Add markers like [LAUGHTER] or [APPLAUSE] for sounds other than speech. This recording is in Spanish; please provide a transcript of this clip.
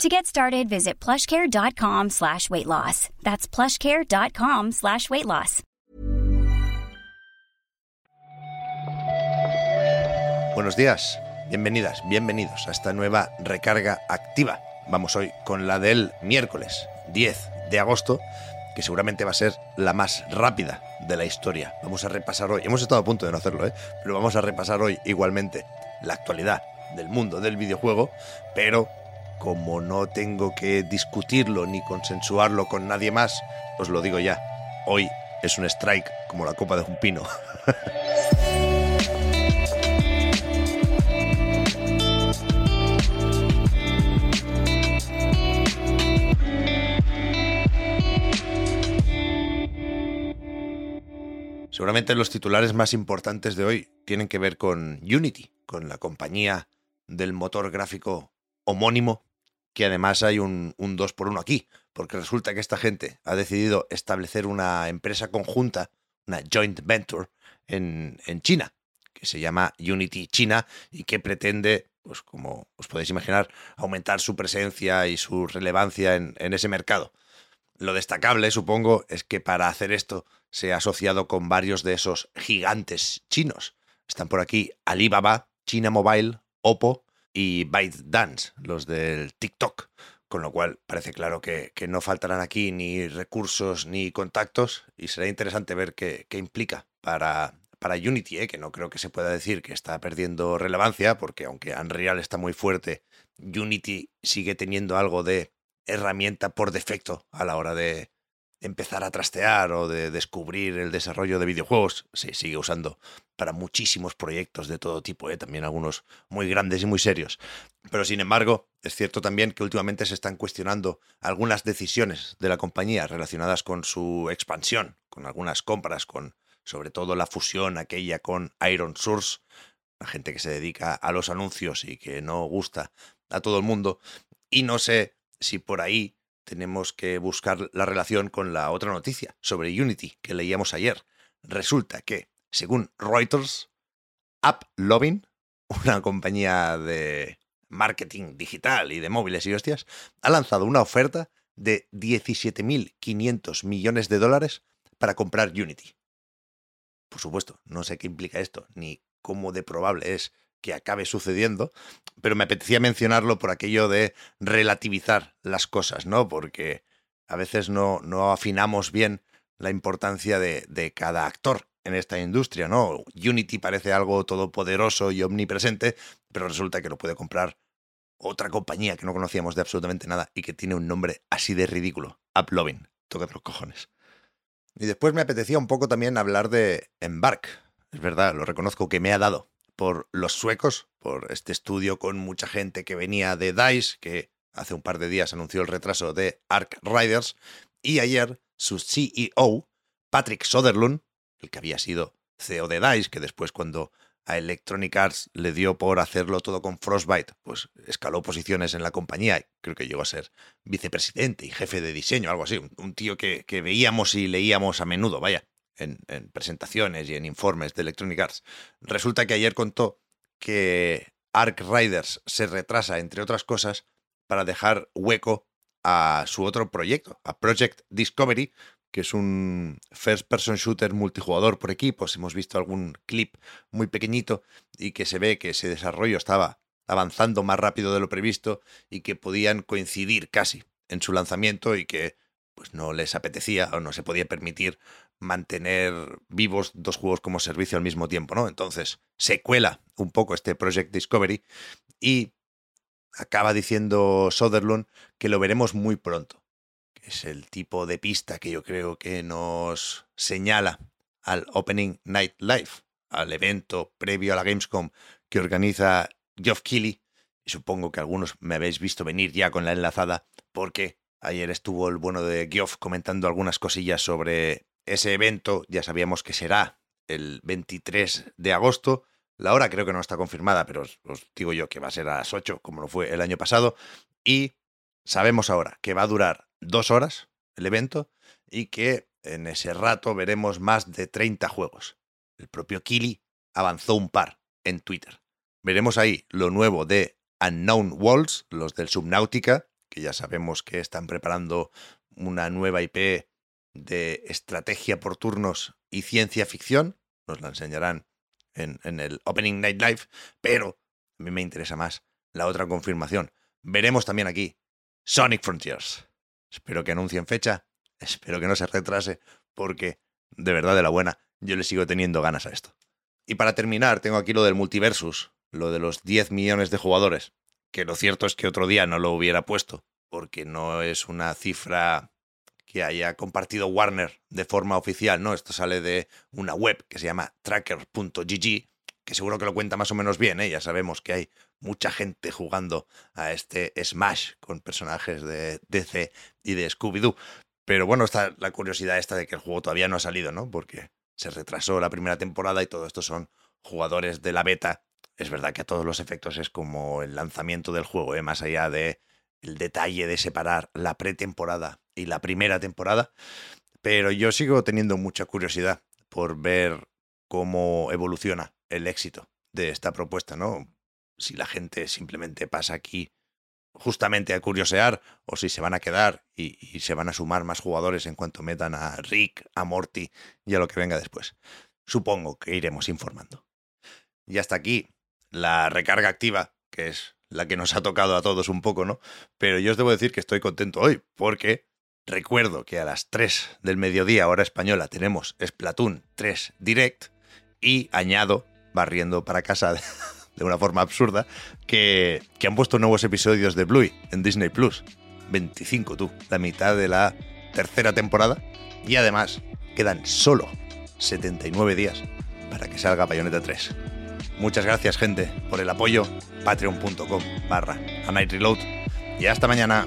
To get started, visit plushcare.com slash weight loss. That's plushcare.com slash weight loss. Buenos días, bienvenidas, bienvenidos a esta nueva recarga activa. Vamos hoy con la del miércoles 10 de agosto, que seguramente va a ser la más rápida de la historia. Vamos a repasar hoy, hemos estado a punto de no hacerlo, ¿eh? pero vamos a repasar hoy igualmente la actualidad del mundo del videojuego, pero como no tengo que discutirlo ni consensuarlo con nadie más, os lo digo ya, hoy es un strike como la copa de un pino. [LAUGHS] Seguramente los titulares más importantes de hoy tienen que ver con Unity, con la compañía del motor gráfico homónimo, que además hay un, un 2 por 1 aquí, porque resulta que esta gente ha decidido establecer una empresa conjunta, una joint venture, en, en China, que se llama Unity China y que pretende, pues como os podéis imaginar, aumentar su presencia y su relevancia en, en ese mercado. Lo destacable, supongo, es que para hacer esto se ha asociado con varios de esos gigantes chinos. Están por aquí Alibaba, China Mobile, Oppo y ByteDance, los del TikTok. Con lo cual parece claro que, que no faltarán aquí ni recursos ni contactos y será interesante ver qué, qué implica para, para Unity, ¿eh? que no creo que se pueda decir que está perdiendo relevancia, porque aunque Unreal está muy fuerte, Unity sigue teniendo algo de herramienta por defecto a la hora de empezar a trastear o de descubrir el desarrollo de videojuegos. Se sigue usando para muchísimos proyectos de todo tipo, ¿eh? también algunos muy grandes y muy serios. Pero sin embargo, es cierto también que últimamente se están cuestionando algunas decisiones de la compañía relacionadas con su expansión, con algunas compras, con sobre todo la fusión aquella con Iron Source, la gente que se dedica a los anuncios y que no gusta a todo el mundo. Y no sé si por ahí tenemos que buscar la relación con la otra noticia sobre Unity que leíamos ayer. Resulta que, según Reuters, AppLovin, una compañía de marketing digital y de móviles y hostias, ha lanzado una oferta de 17.500 millones de dólares para comprar Unity. Por supuesto, no sé qué implica esto, ni cómo de probable es que acabe sucediendo, pero me apetecía mencionarlo por aquello de relativizar las cosas, ¿no? Porque a veces no, no afinamos bien la importancia de, de, cada actor en esta industria, ¿no? Unity parece algo todopoderoso y omnipresente, pero resulta que lo puede comprar otra compañía que no conocíamos de absolutamente nada y que tiene un nombre así de ridículo, Uplovin, toca los cojones. Y después me apetecía un poco también hablar de Embark. Es verdad, lo reconozco que me ha dado por los suecos, por este estudio con mucha gente que venía de DICE, que hace un par de días anunció el retraso de Ark Riders, y ayer su CEO, Patrick Soderlund, el que había sido CEO de DICE, que después cuando a Electronic Arts le dio por hacerlo todo con Frostbite, pues escaló posiciones en la compañía y creo que llegó a ser vicepresidente y jefe de diseño, algo así, un, un tío que, que veíamos y leíamos a menudo, vaya en, en, presentaciones y en informes de Electronic Arts. Resulta que ayer contó que Ark Riders se retrasa, entre otras cosas, para dejar hueco a su otro proyecto, a Project Discovery, que es un first person shooter multijugador por equipos. Hemos visto algún clip muy pequeñito y que se ve que ese desarrollo estaba avanzando más rápido de lo previsto y que podían coincidir casi en su lanzamiento y que pues no les apetecía o no se podía permitir mantener vivos dos juegos como servicio al mismo tiempo, ¿no? Entonces se cuela un poco este Project Discovery y acaba diciendo Soderlund que lo veremos muy pronto, es el tipo de pista que yo creo que nos señala al Opening Night Live, al evento previo a la Gamescom que organiza Geoff Keighley, y supongo que algunos me habéis visto venir ya con la enlazada porque Ayer estuvo el bueno de Geoff comentando algunas cosillas sobre ese evento ya sabíamos que será el 23 de agosto. La hora creo que no está confirmada, pero os, digo yo que va a ser a las 8, como lo fue el año pasado. Y sabemos ahora que va a durar dos horas el evento y que en ese rato veremos más de 30 juegos. El propio Kili avanzó un par en Twitter. Veremos ahí lo nuevo de Unknown Worlds, los del Subnautica, que ya sabemos que están preparando una nueva IP de estrategia por turnos y ciencia ficción. Nos la enseñarán en, en el Opening Night Live, pero a mí me interesa más la otra confirmación. Veremos también aquí Sonic Frontiers. Espero que anuncien fecha, espero que no se retrase, porque de verdad de la buena, yo le sigo teniendo ganas a esto. Y para terminar, tengo aquí lo del multiversus, lo de los 10 millones de jugadores, que lo cierto es que otro día no lo hubiera puesto, porque no es una cifra que haya compartido Warner de forma oficial, ¿no? Esto sale de una web que se llama tracker.gg, que seguro que lo cuenta más o menos bien, ¿eh? Ya sabemos que hay mucha gente jugando a este Smash con personajes de DC y de Scooby-Doo. Pero bueno, está la curiosidad esta de que el juego todavía no ha salido, ¿no? Porque se retrasó la primera temporada y todo esto son jugadores de la beta. Es verdad que a todos los efectos es como el lanzamiento del juego, ¿eh? más allá de el detalle de separar la pretemporada y la primera temporada. Pero yo sigo teniendo mucha curiosidad por ver cómo evoluciona el éxito de esta propuesta, ¿no? Si la gente simplemente pasa aquí justamente a curiosear o si se van a quedar y, se van a sumar más jugadores en cuanto metan a Rick, a Morty y a lo que venga después. Supongo que iremos informando. Y hasta aquí la recarga activa, que es la que nos ha tocado a todos un poco, ¿no? Pero yo os debo decir que estoy contento hoy, porque recuerdo que a las 3 del mediodía, hora española, tenemos Splatoon 3 Direct y añado, barriendo para casa [LAUGHS] de una forma absurda, que, que han puesto nuevos episodios de Bluey en Disney Plus. 25 tú, la mitad de la tercera temporada. Y además, quedan solo 79 días para que salga Bayonetta 3. Muchas gracias, gente, por el apoyo. Patreon.com barra a Night Reload. Y hasta mañana.